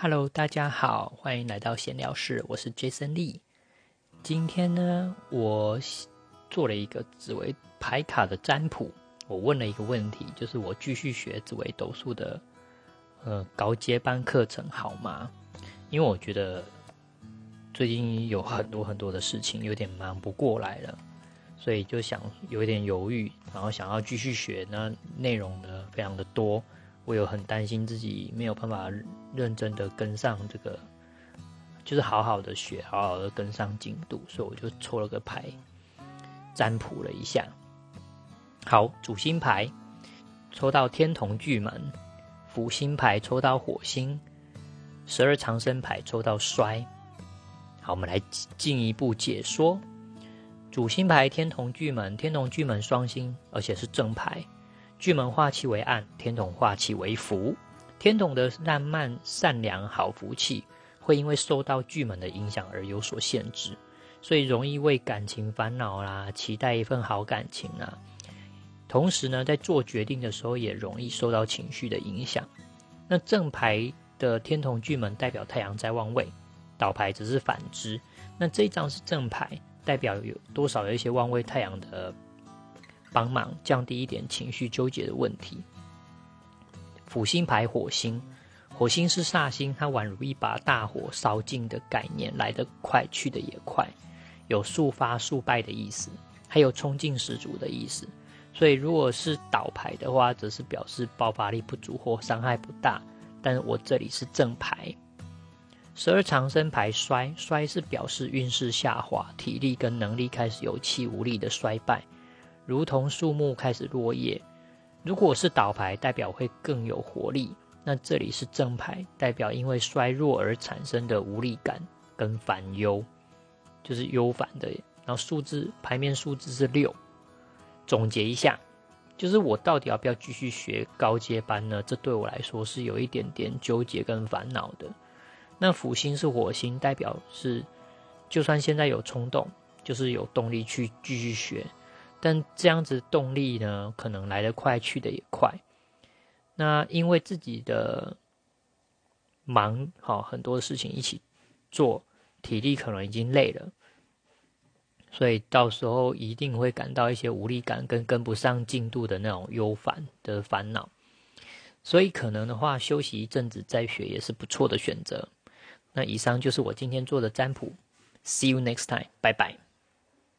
Hello，大家好，欢迎来到闲聊室，我是 Jason Lee。今天呢，我做了一个紫微牌卡的占卜。我问了一个问题，就是我继续学紫微斗数的呃高阶班课程好吗？因为我觉得最近有很多很多的事情，有点忙不过来了，所以就想有一点犹豫，然后想要继续学，那内容呢非常的多。我有很担心自己没有办法认真的跟上这个，就是好好的学，好好的跟上进度，所以我就抽了个牌，占卜了一下。好，主星牌抽到天同巨门，辅星牌抽到火星，十二长生牌抽到衰。好，我们来进一步解说。主星牌天同巨门，天同巨门双星，而且是正牌。巨门化气为暗，天同化气为福。天同的浪漫、善良、好福气，会因为受到巨门的影响而有所限制，所以容易为感情烦恼啦，期待一份好感情啊。同时呢，在做决定的时候也容易受到情绪的影响。那正牌的天同巨门代表太阳在旺位，倒牌只是反之。那这一张是正牌，代表有多少有一些旺位太阳的。帮忙降低一点情绪纠结的问题。辅星牌火星，火星是煞星，它宛如一把大火烧尽的概念，来得快，去得也快，有速发速败的意思，还有冲劲十足的意思。所以如果是倒牌的话，则是表示爆发力不足或伤害不大。但我这里是正牌。十二长生牌衰，衰是表示运势下滑，体力跟能力开始有气无力的衰败。如同树木开始落叶，如果是倒牌，代表会更有活力。那这里是正牌，代表因为衰弱而产生的无力感跟烦忧，就是忧烦的。然后数字牌面数字是六。总结一下，就是我到底要不要继续学高阶班呢？这对我来说是有一点点纠结跟烦恼的。那辅星是火星，代表是就算现在有冲动，就是有动力去继续学。但这样子动力呢，可能来得快，去得也快。那因为自己的忙，好很多事情一起做，体力可能已经累了，所以到时候一定会感到一些无力感跟跟不上进度的那种忧烦的烦恼。所以可能的话，休息一阵子再学也是不错的选择。那以上就是我今天做的占卜，See you next time，拜拜。